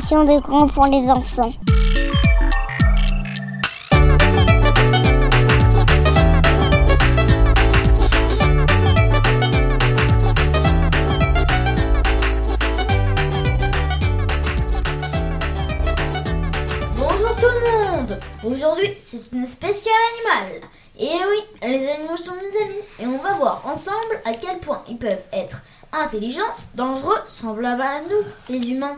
De grands pour les enfants. Bonjour tout le monde Aujourd'hui, c'est une spéciale animale. Et oui, les animaux sont nos amis. Et on va voir ensemble à quel point ils peuvent être intelligents, dangereux, semblables à nous, les humains.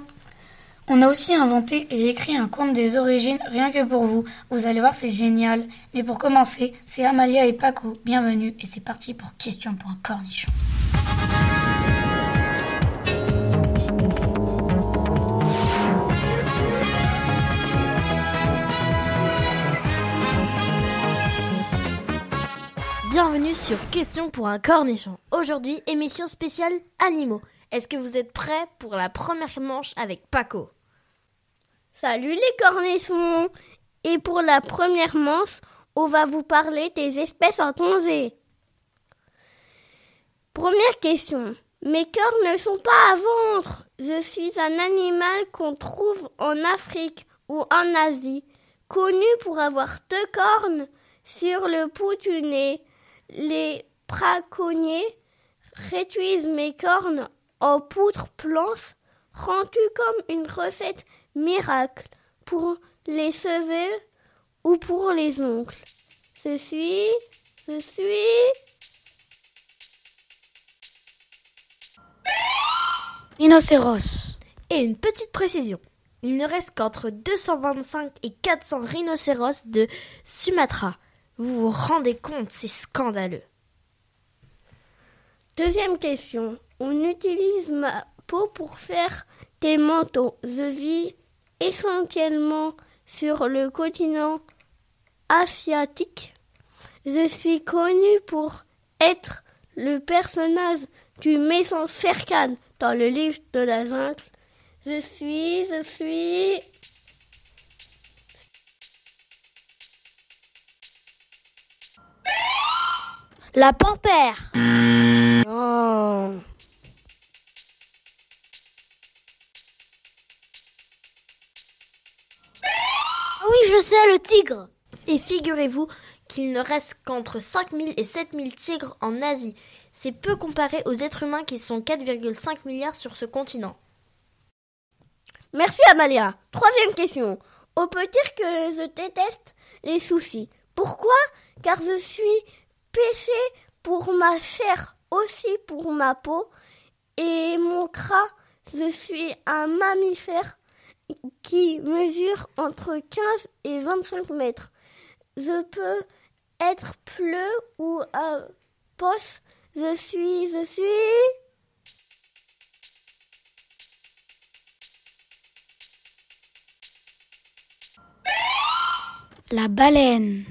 On a aussi inventé et écrit un conte des origines rien que pour vous. Vous allez voir, c'est génial. Mais pour commencer, c'est Amalia et Paco. Bienvenue et c'est parti pour Question pour un cornichon. Bienvenue sur Question pour un cornichon. Aujourd'hui, émission spéciale animaux. Est-ce que vous êtes prêts pour la première manche avec Paco Salut les cornichons Et pour la première manche, on va vous parler des espèces en danger. Première question. Mes cornes ne sont pas à vendre. Je suis un animal qu'on trouve en Afrique ou en Asie, connu pour avoir deux cornes sur le bout du nez. Les braconniers réduisent mes cornes en poudre blanche, rendue comme une recette miracle pour les cheveux ou pour les ongles. Je suis, je suis. Rhinocéros. Et une petite précision. Il ne reste qu'entre 225 et 400 rhinocéros de Sumatra. Vous vous rendez compte, c'est scandaleux. Deuxième question. On utilise ma peau pour faire des manteaux. Je vis essentiellement sur le continent asiatique. Je suis connu pour être le personnage du maison Serkan dans le livre de la jungle. Je suis, je suis. La panthère Oh. Je sais, le tigre Et figurez-vous qu'il ne reste qu'entre 5000 et 7000 tigres en Asie. C'est peu comparé aux êtres humains qui sont 4,5 milliards sur ce continent. Merci Amalia. Troisième question. On peut dire que je déteste les soucis. Pourquoi? Car je suis péché pour ma chair, aussi pour ma peau et mon cras. Je suis un mammifère qui mesure entre 15 et 25 mètres. Je peux être pleu ou un poste. Je suis, je suis. La baleine.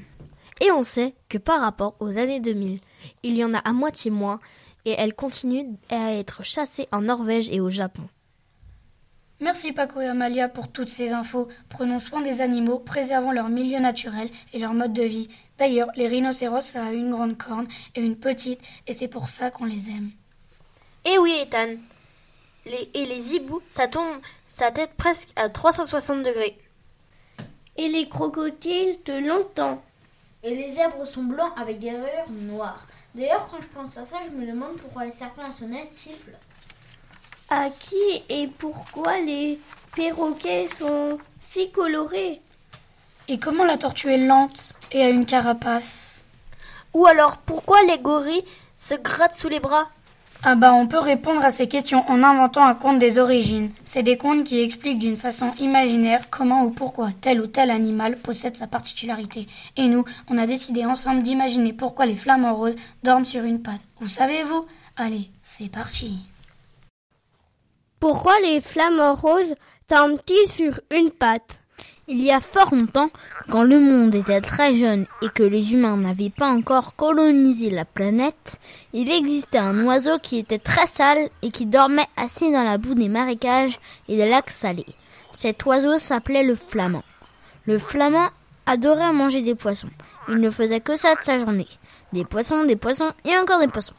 Et on sait que par rapport aux années 2000, il y en a à moitié moins et elle continue à être chassée en Norvège et au Japon. Merci Paco et Amalia pour toutes ces infos. Prenons soin des animaux, préservons leur milieu naturel et leur mode de vie. D'ailleurs, les rhinocéros, ça a une grande corne et une petite, et c'est pour ça qu'on les aime. Et oui, Ethan. Les, et les hiboux, ça tombe sa tête presque à 360 degrés. Et les crocodiles de longtemps. Et les zèbres sont blancs avec des rayures noires. D'ailleurs, quand je pense à ça, je me demande pourquoi les serpents à sonnette sifflent. À qui et pourquoi les perroquets sont si colorés Et comment la tortue est lente et a une carapace Ou alors, pourquoi les gorilles se grattent sous les bras Ah bah on peut répondre à ces questions en inventant un conte des origines. C'est des contes qui expliquent d'une façon imaginaire comment ou pourquoi tel ou tel animal possède sa particularité. Et nous, on a décidé ensemble d'imaginer pourquoi les flamants roses dorment sur une patte. Vous savez-vous? Allez, c'est parti. Pourquoi les flamants roses semble-t-il sur une patte? Il y a fort longtemps, quand le monde était très jeune et que les humains n'avaient pas encore colonisé la planète, il existait un oiseau qui était très sale et qui dormait assis dans la boue des marécages et des lacs salés. Cet oiseau s'appelait le flamand. Le flamand adorait manger des poissons. Il ne faisait que ça de sa journée. Des poissons, des poissons et encore des poissons.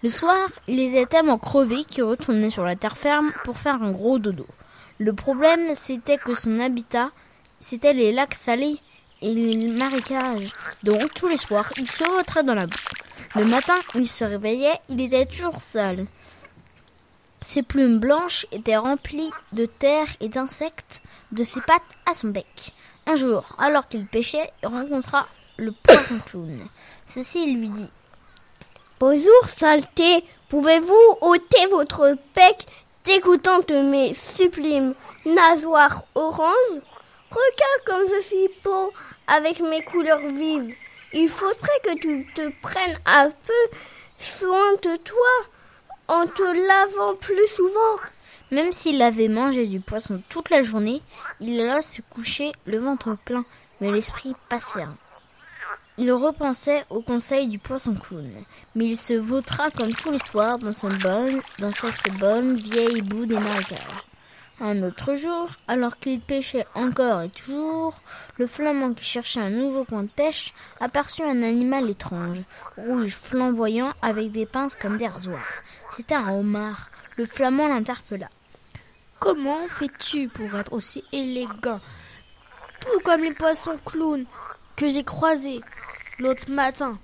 Le soir, il était tellement crevé qu'il retournait sur la terre ferme pour faire un gros dodo. Le problème, c'était que son habitat, c'était les lacs salés et les marécages. Donc tous les soirs, il se retrait dans la boue. Le matin, il se réveillait, il était toujours sale. Ses plumes blanches étaient remplies de terre et d'insectes, de ses pattes à son bec. Un jour, alors qu'il pêchait, il rencontra le poisson clown. Ceci lui dit Bonjour, saleté. Pouvez-vous ôter votre bec dégoûtant de mes sublimes nageoires oranges? Regarde comme je suis beau avec mes couleurs vives. Il faudrait que tu te prennes un peu soin de toi en te lavant plus souvent. Même s'il avait mangé du poisson toute la journée, il alla se coucher le ventre plein, mais l'esprit pas serein. Il repensait au conseil du poisson clown, mais il se vautra comme tous les soirs dans son bonne, dans cette bonne vieille boue des marécages. Un autre jour, alors qu'il pêchait encore et toujours, le flamand qui cherchait un nouveau coin de pêche aperçut un animal étrange, rouge flamboyant avec des pinces comme des rasoirs. C'était un homard. Le flamand l'interpella. Comment fais-tu pour être aussi élégant? Tout comme les poissons clowns que j'ai croisés l'autre matin.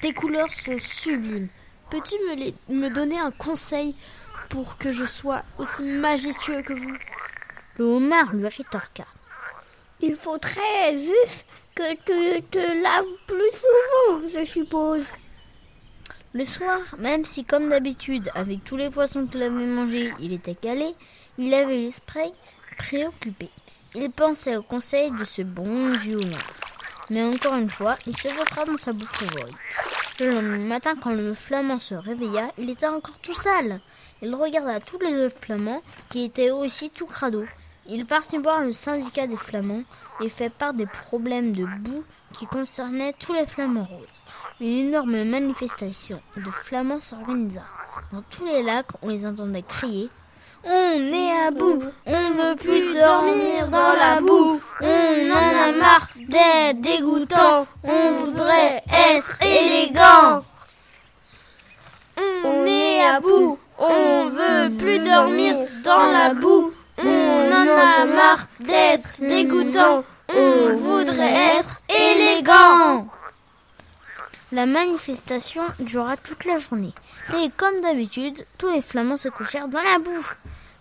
Tes couleurs sont sublimes. Peux-tu me, les- me donner un conseil pour que je sois aussi majestueux que vous? Le homard lui rétorqua. Il faudrait juste que tu te laves plus souvent, je suppose. Le soir, même si comme d'habitude, avec tous les poissons qu'il avait mangés, il était calé, il avait l'esprit préoccupé. Il pensait au conseil de ce bon vieux homard. Mais encore une fois, il se vautra dans sa bouffe favorite. Le lendemain matin, quand le flamand se réveilla, il était encore tout sale. Il regarda tous les autres flamands, qui étaient aussi tout crado. Il partit voir le syndicat des flamands et fait part des problèmes de boue qui concernaient tous les flamands roses. Une énorme manifestation de flamands s'organisa. Dans tous les lacs, on les entendait crier On est à bout, on veut plus dormir dans la boue, on en a marre d'être dégoûtant, on voudrait être élégant. On est à bout, on veut plus dormir dans la boue, on en a marre d'être dégoûtant, on voudrait être élégant. La manifestation dura toute la journée. Et comme d'habitude, tous les flamands se couchèrent dans la boue.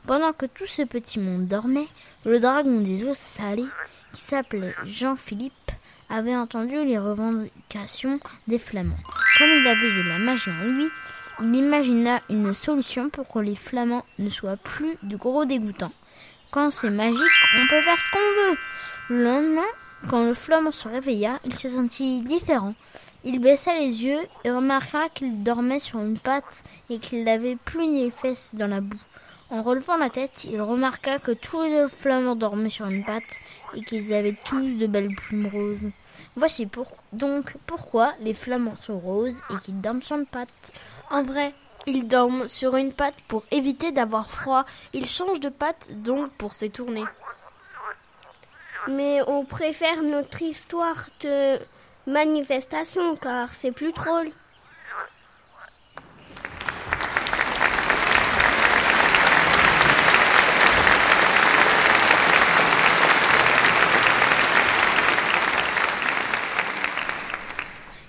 Pendant que tout ce petit monde dormait, le dragon des eaux salées, qui s'appelait Jean-Philippe, avait entendu les revendications des flamands. Comme il avait de la magie en lui, il imagina une solution pour que les flamands ne soient plus de gros dégoûtants. Quand c'est magique, on peut faire ce qu'on veut. Le lendemain, quand le flamand se réveilla, il se sentit différent. Il baissa les yeux et remarqua qu'il dormait sur une patte et qu'il n'avait plus ni fesses dans la boue. En relevant la tête, il remarqua que tous les flamands dormaient sur une patte et qu'ils avaient tous de belles plumes roses. Voici donc pourquoi les flamands sont roses et qu'ils dorment sur une patte. En vrai, ils dorment sur une patte pour éviter d'avoir froid. Ils changent de patte donc pour se tourner. Mais on préfère notre histoire de manifestation car c'est plus drôle.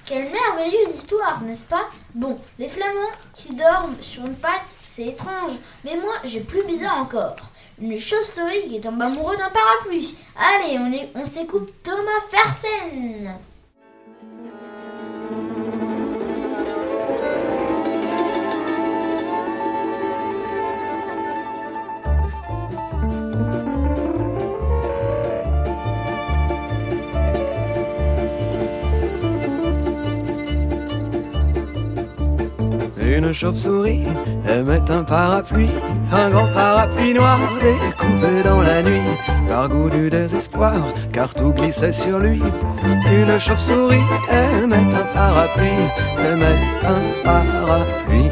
Quelle merveilleuse histoire, n'est-ce pas? Bon, les flamands qui dorment sur une patte, c'est étrange. Mais moi, j'ai plus bizarre encore. Une chauve-souris qui tombe amoureux d'un parapluie. Allez, on, est, on s'écoute Thomas Fersen. Une Une chauve-souris aimait un parapluie, un grand parapluie noir découpé dans la nuit, par goût du désespoir, car tout glissait sur lui. Une chauve-souris aimait un parapluie, aimait un parapluie.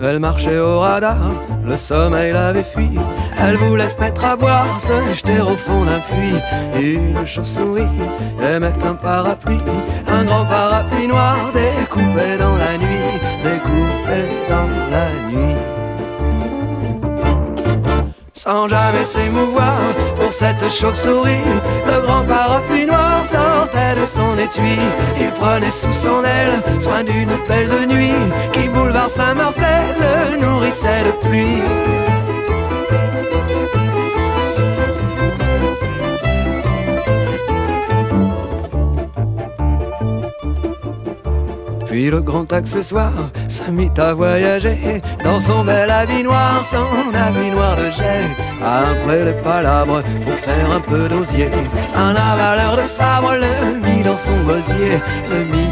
Elle marchait au radar, le sommeil l'avait fui. Elle voulait se mettre à boire, se jeter au fond d'un puits. Une chauve-souris aimait un parapluie, un grand parapluie noir découpé dans la nuit, découpé dans la nuit. Sans jamais s'émouvoir pour cette chauve-souris, le grand parapluie noir sortait de son étui. Il prenait sous son aile soin d'une belle de nuit qui boulevard Saint-Marcel le nourrissait de pluie. Puis le grand accessoire se mit à voyager dans son bel habit noir, son habit noir de jet. Après les palabres pour faire un peu d'osier, un avaleur de sabre le mit dans son gosier, le mit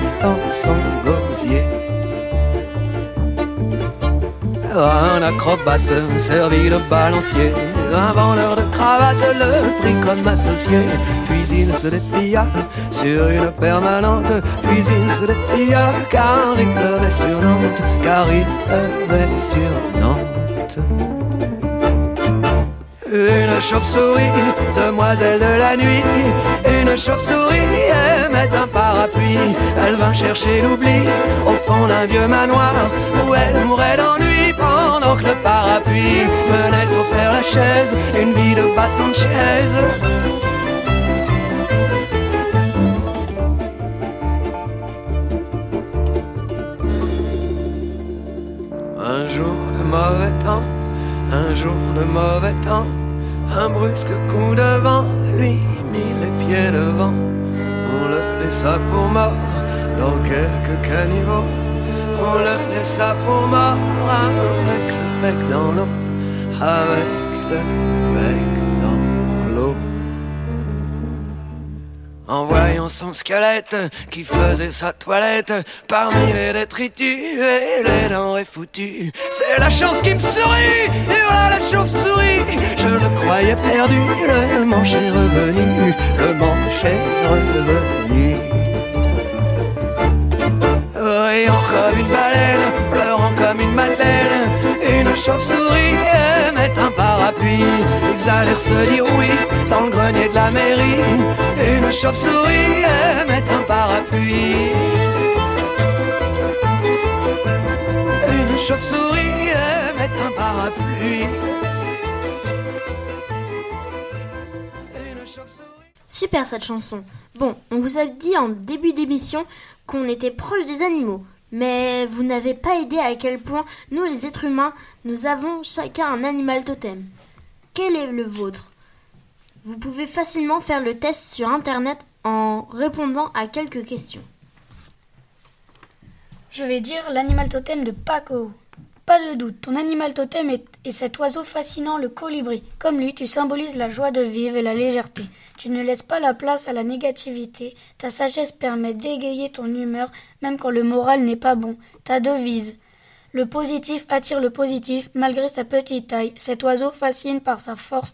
Un acrobate servi de balancier, un vendeur de cravates le prit comme associé. Puis il se déplia sur une permanente, puis il se déplia car il pleuvait sur Nantes, car il pleuvait sur Nantes. Une chauve-souris, demoiselle de la nuit, une chauve-souris aimait un parapluie. Elle vint chercher l'oubli au fond d'un vieux manoir où elle mourait d'ennui le parapluie menait au père la chaise, une vie de bâton de chaise. Un jour de mauvais temps, un jour de mauvais temps, un brusque coup de vent lui mit les pieds devant. On le laissa pour mort dans quelques caniveaux. On le laissa pour mort avec le bec dans l'eau, avec le bec dans l'eau. En voyant son squelette qui faisait sa toilette parmi les détritus et les denrées foutues, c'est la chance qui me sourit, et voilà la chauve-souris. Je le croyais perdu, le manche est revenu, le manche est revenu. Riant comme une baleine, pleurant comme une madeleine, une chauve-souris aimait un parapluie. Ils allèrent se dire oui dans le grenier de la mairie. Une chauve-souris aimait un parapluie. Une chauve-souris aimait un parapluie. Super cette chanson. Bon, on vous a dit en début d'émission qu'on était proche des animaux. Mais vous n'avez pas aidé à quel point nous les êtres humains, nous avons chacun un animal totem. Quel est le vôtre? Vous pouvez facilement faire le test sur internet en répondant à quelques questions. Je vais dire l'animal totem de Paco. Pas de doute, ton animal totem est, est cet oiseau fascinant, le colibri. Comme lui, tu symbolises la joie de vivre et la légèreté. Tu ne laisses pas la place à la négativité. Ta sagesse permet d'égayer ton humeur, même quand le moral n'est pas bon. Ta devise. Le positif attire le positif, malgré sa petite taille. Cet oiseau fascine par sa force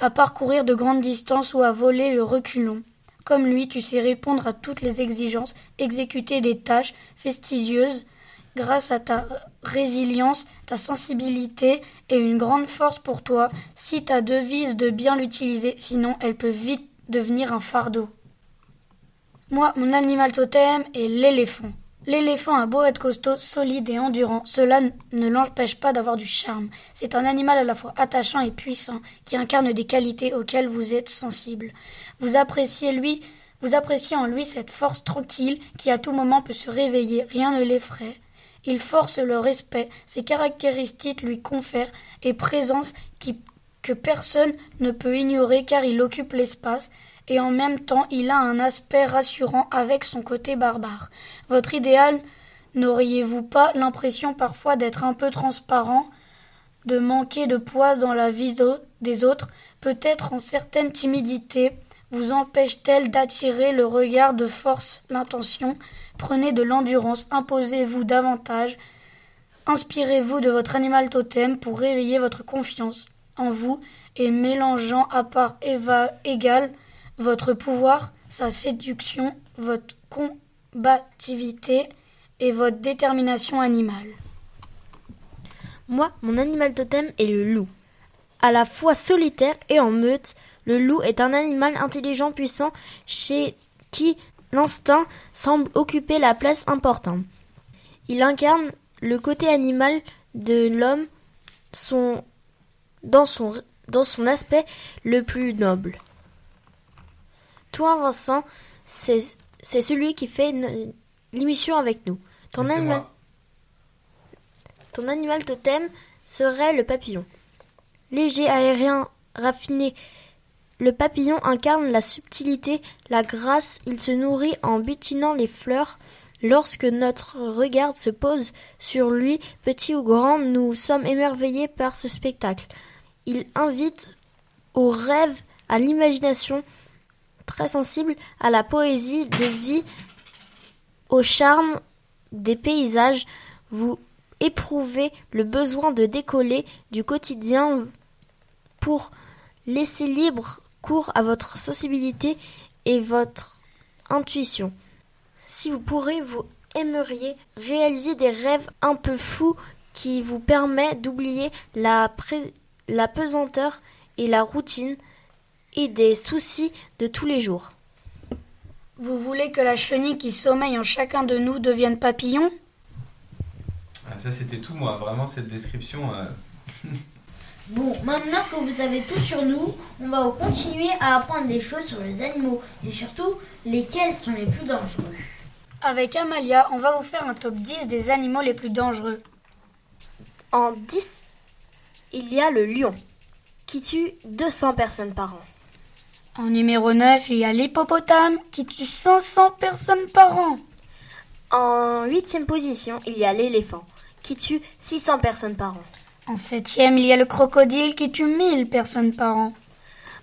à parcourir de grandes distances ou à voler le reculon. Comme lui, tu sais répondre à toutes les exigences, exécuter des tâches fastidieuses, grâce à ta résilience, ta sensibilité et une grande force pour toi, si ta devise de bien l'utiliser, sinon elle peut vite devenir un fardeau. Moi, mon animal totem est l'éléphant. L'éléphant a beau être costaud, solide et endurant, cela ne l'empêche pas d'avoir du charme. C'est un animal à la fois attachant et puissant, qui incarne des qualités auxquelles vous êtes sensible. Vous appréciez lui, vous appréciez en lui cette force tranquille qui à tout moment peut se réveiller, rien ne l'effraie. Il force le respect, ses caractéristiques lui confèrent et présence que personne ne peut ignorer car il occupe l'espace et en même temps il a un aspect rassurant avec son côté barbare. Votre idéal, n'auriez-vous pas l'impression parfois d'être un peu transparent, de manquer de poids dans la vie des autres, peut-être en certaine timidité, vous empêche-t-elle d'attirer le regard de force, l'intention? Prenez de l'endurance, imposez-vous davantage, inspirez-vous de votre animal totem pour réveiller votre confiance en vous et mélangeant à part égale votre pouvoir, sa séduction, votre combativité et votre détermination animale. Moi, mon animal totem est le loup. À la fois solitaire et en meute, le loup est un animal intelligent puissant chez qui l'instinct semble occuper la place importante. Il incarne le côté animal de l'homme son- dans, son, dans son aspect le plus noble. Toi, Vincent, c'est c'est celui qui fait une- l'émission avec nous. Animal, ton animal totem serait le papillon. Léger, aérien, raffiné, le papillon incarne la subtilité, la grâce, il se nourrit en butinant les fleurs. Lorsque notre regard se pose sur lui, petit ou grand, nous sommes émerveillés par ce spectacle. Il invite au rêve, à l'imagination, très sensible à la poésie de vie, au charme des paysages. Vous éprouvez le besoin de décoller du quotidien pour laisser libre cours à votre sensibilité et votre intuition. Si vous pourrez, vous aimeriez réaliser des rêves un peu fous qui vous permettent d'oublier la, la pesanteur et la routine et des soucis de tous les jours. Vous voulez que la chenille qui sommeille en chacun de nous devienne papillon? Ah, ça, c'était tout moi. Vraiment, cette description. euh, Bon, maintenant que vous savez tout sur nous, on va continuer à apprendre des choses sur les animaux et surtout lesquels sont les plus dangereux. Avec Amalia, on va vous faire un top 10 des animaux les plus dangereux. En 10, il y a le lion, qui tue 200 personnes par an. En numéro 9, il y a l'hippopotame qui tue 500 personnes par an. En huitième position, il y a l'éléphant, qui tue 600 personnes par an. En septième, il y a le crocodile qui tue 1000 personnes par an.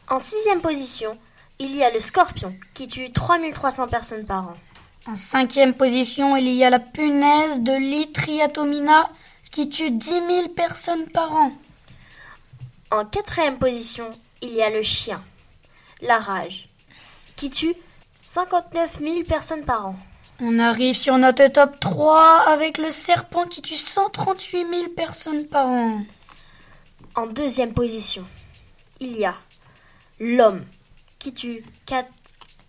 En sixième position, il y a le scorpion, qui tue 3300 personnes par an. En cinquième position, il y a la punaise de lit triatomina qui tue 10 000 personnes par an. En quatrième position, il y a le chien, la rage, qui tue 59 000 personnes par an. On arrive sur notre top 3 avec le serpent qui tue 138 000 personnes par an. En deuxième position, il y a l'homme, qui tue 4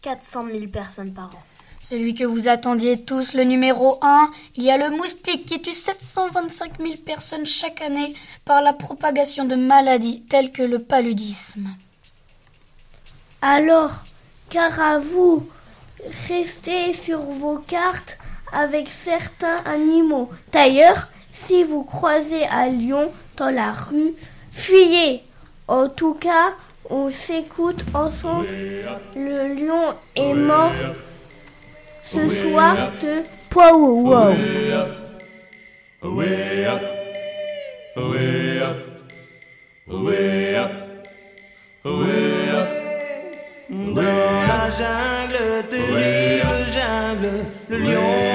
400 000 personnes par an. Celui que vous attendiez tous, le numéro 1, il y a le moustique qui tue 725 000 personnes chaque année par la propagation de maladies telles que le paludisme. Alors, car à vous, restez sur vos cartes avec certains animaux. D'ailleurs, si vous croisez un lion dans la rue, fuyez. En tout cas, on s'écoute ensemble. Le lion est mort ce soir de. Dans terrible jungle, le lion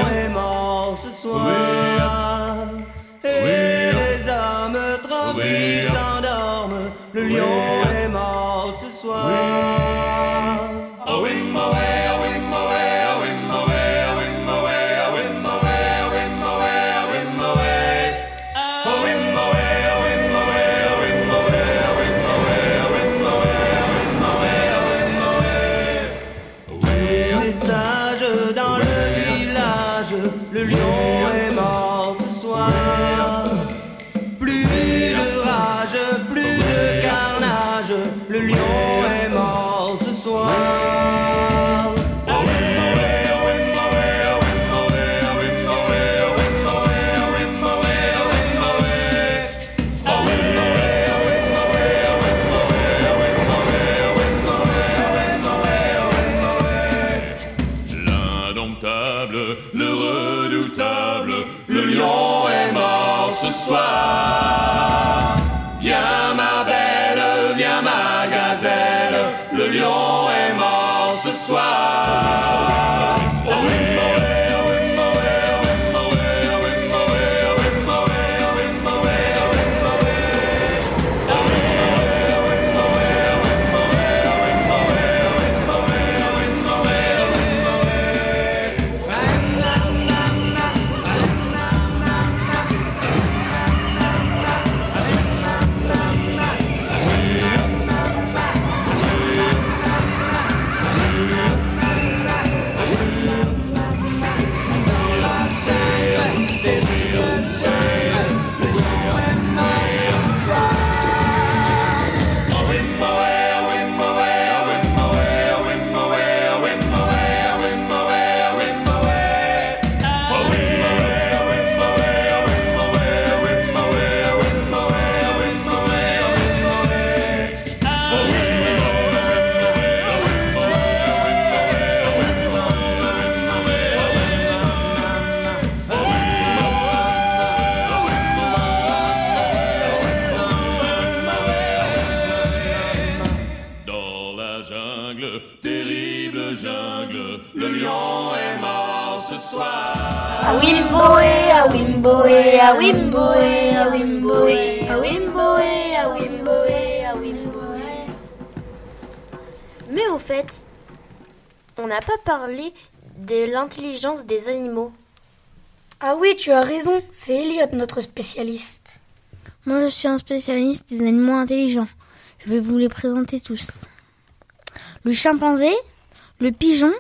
le lion est mort ce soir. Plus de rage, plus de carnage, le lion est a Wimboe, a Wimboe, a Wimboe, a Wimboe, a Wimboe, a Wimboe. Mais au fait, on n'a pas parlé de l'intelligence des animaux. Ah oui, tu as raison, c'est Elliot notre spécialiste. Moi, je suis un spécialiste des animaux intelligents. Je vais vous les présenter tous. Le chimpanzé, le pigeon,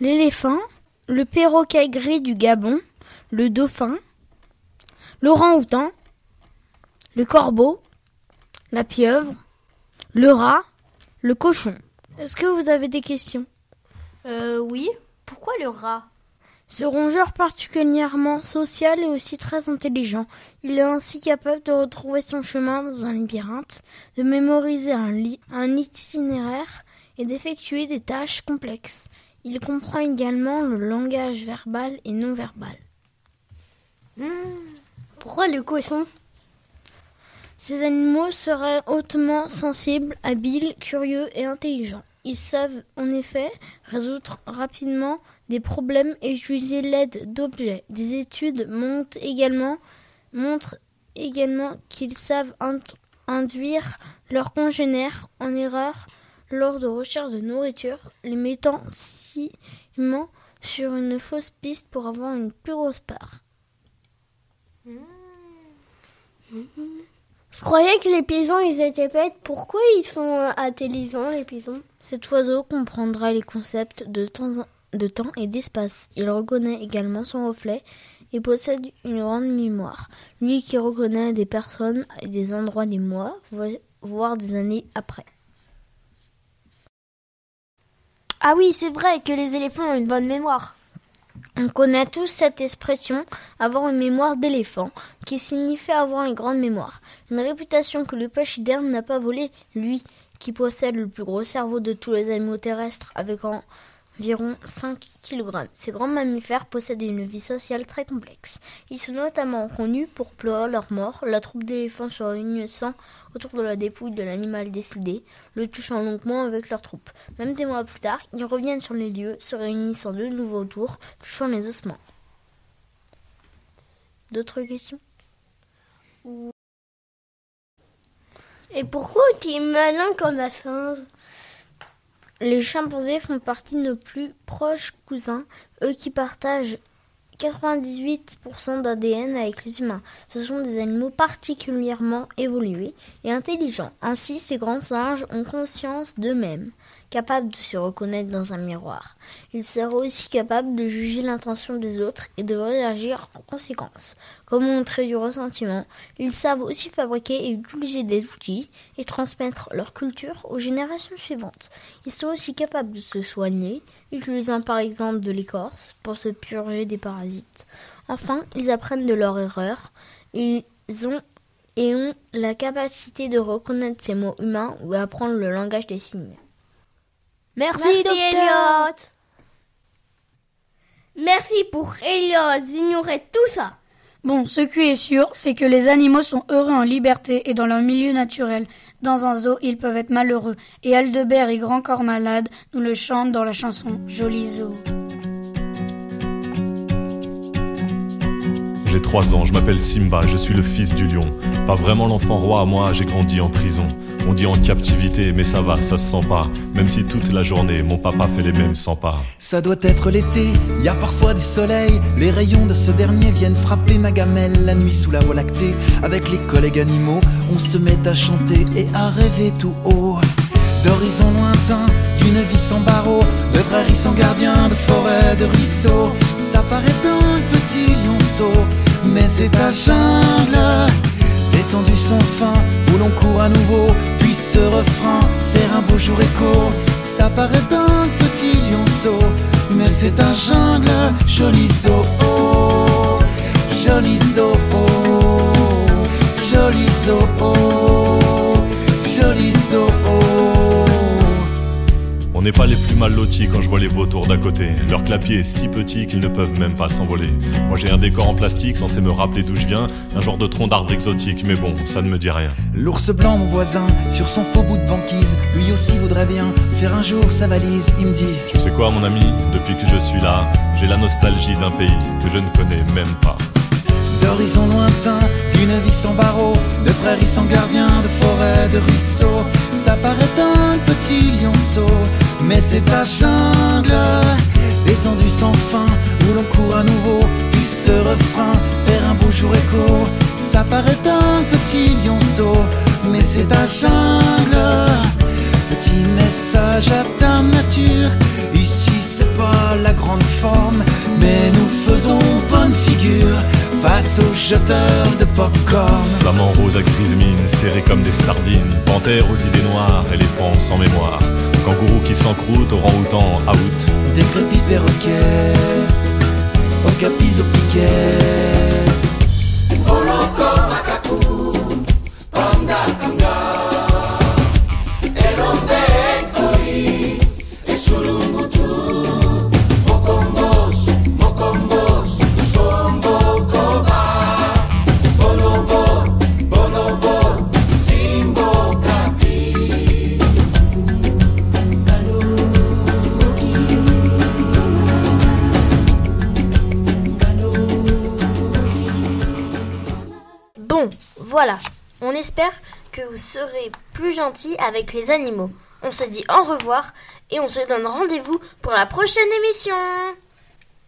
l'éléphant, le perroquet gris du Gabon, le dauphin, l'orang-outan, le corbeau, la pieuvre, le rat, le cochon. Est-ce que vous avez des questions? Euh, oui. Pourquoi le rat? Ce rongeur particulièrement social est aussi très intelligent. Il est ainsi capable de retrouver son chemin dans un labyrinthe, de mémoriser un, itinéraire et d'effectuer des tâches complexes. Il comprend également le langage verbal et non verbal. Pourquoi le cochon Ces animaux seraient hautement sensibles, habiles, curieux et intelligents. Ils savent en effet résoudre rapidement des problèmes et utiliser l'aide d'objets. Des études montrent également, qu'ils savent induire leurs congénères en erreur lors de recherche de nourriture, les mettant sciemment sur une fausse piste pour avoir une plus grosse part. Je croyais que les pigeons, ils étaient bêtes. Pourquoi ils sont intelligents, les pigeons? Cet oiseau comprendra les concepts de temps, de temps et d'espace. Il reconnaît également son reflet et possède une grande mémoire. Lui qui reconnaît des personnes et des endroits des mois, vo- voire des années après. Ah oui, c'est vrai que les éléphants ont une bonne mémoire. On connaît tous cette expression avoir une mémoire d'éléphant, qui signifie avoir une grande mémoire. Une réputation que le pachyderme n'a pas volée, lui qui possède le plus gros cerveau de tous les animaux terrestres avec environ 5 kg. Ces grands mammifères possèdent une vie sociale très complexe. Ils sont notamment connus pour pleurer leur mort. La troupe d'éléphants se réunissant autour de la dépouille de l'animal décédé, le touchant longuement avec leur troupe. Même des mois plus tard, ils reviennent sur les lieux, se réunissant de nouveau autour, touchant les ossements. D'autres questions? Et pourquoi tu es malin comme un singe Les chimpanzés font partie de nos plus proches cousins, eux qui partagent 98% d'ADN avec les humains. Ce sont des animaux particulièrement évolués et intelligents. Ainsi, ces grands singes ont conscience d'eux-mêmes, capables de se reconnaître dans un miroir. Ils seraient aussi capables de juger l'intention des autres et de réagir en conséquence. Comme montrer du ressentiment, ils savent aussi fabriquer et utiliser des outils et transmettre leur culture aux générations suivantes. Ils sont aussi capables de se soigner, utilisant par exemple de l'écorce pour se purger des parasites. Enfin, ils apprennent de leurs erreurs. Ils ont et ont la capacité de reconnaître ces mots humains ou apprendre le langage des signes. Merci, Merci, docteur. Elliot. Merci pour Elliot d'ignorer tout ça. Bon, ce qui est sûr, c'est que les animaux sont heureux en liberté et dans leur milieu naturel. Dans un zoo, ils peuvent être malheureux. Et Aldebert et Grand Corps Malade nous le chantent dans la chanson Joli Zoo. J'ai trois ans, je m'appelle Simba, je suis le fils du lion. Pas vraiment l'enfant roi, moi j'ai grandi en prison. On dit en captivité, mais ça va, ça se sent pas. Même si toute la journée, mon papa fait les mêmes 100 pas. Ça doit être l'été, y a parfois du soleil. Les rayons de ce dernier viennent frapper ma gamelle la nuit sous la voie lactée. Avec les collègues animaux, on se met à chanter et à rêver tout haut. D'horizons lointains, d'une vie sans barreaux, de prairies sans gardien, de forêts, de ruisseaux. Ça paraît d'un petit lionceau, mais c'est ta jungle. Détendu sans fin, où l'on court à nouveau, puis ce refrain, faire un beau jour écho. Ça paraît d'un petit lionceau, mais c'est un jungle, joli zoo, joli zoo, joli zoo, joli zoo. On n'est pas les plus mal lotis quand je vois les vautours d'à côté. Leur clapier est si petit qu'ils ne peuvent même pas s'envoler. Moi j'ai un décor en plastique censé me rappeler d'où je viens, un genre de tronc d'arbre exotique, mais bon, ça ne me dit rien. L'ours blanc, mon voisin, sur son faux bout de banquise, lui aussi voudrait bien faire un jour sa valise. Il me dit Tu sais quoi, mon ami, depuis que je suis là, j'ai la nostalgie d'un pays que je ne connais même pas. D'horizons lointains, d'une vie sans barreaux, de prairies sans gardien, de forêts, de ruisseaux. Ça paraît un petit lionceau, mais c'est ta jungle, détendue sans fin, où l'on court à nouveau, puis ce refrain, faire un beau jour écho. Ça paraît un petit lionceau, mais c'est ta jungle. Petit message à ta nature, ici c'est pas la grande forme, mais nous faisons bonne figure face aux jeteurs de popcorn. Flamant rose à grise mine, serrés comme des sardines, panthères aux idées noires, éléphants sans mémoire, kangourou qui s'encroute, orang-outan out. Décrépit perroquet, okapis au piquet. Serez plus gentils avec les animaux. On se dit au revoir et on se donne rendez-vous pour la prochaine émission.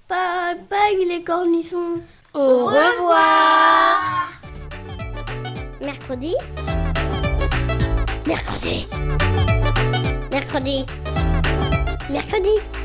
Bye bye les cornichons. Au revoir. Mercredi. Mercredi. Mercredi. Mercredi.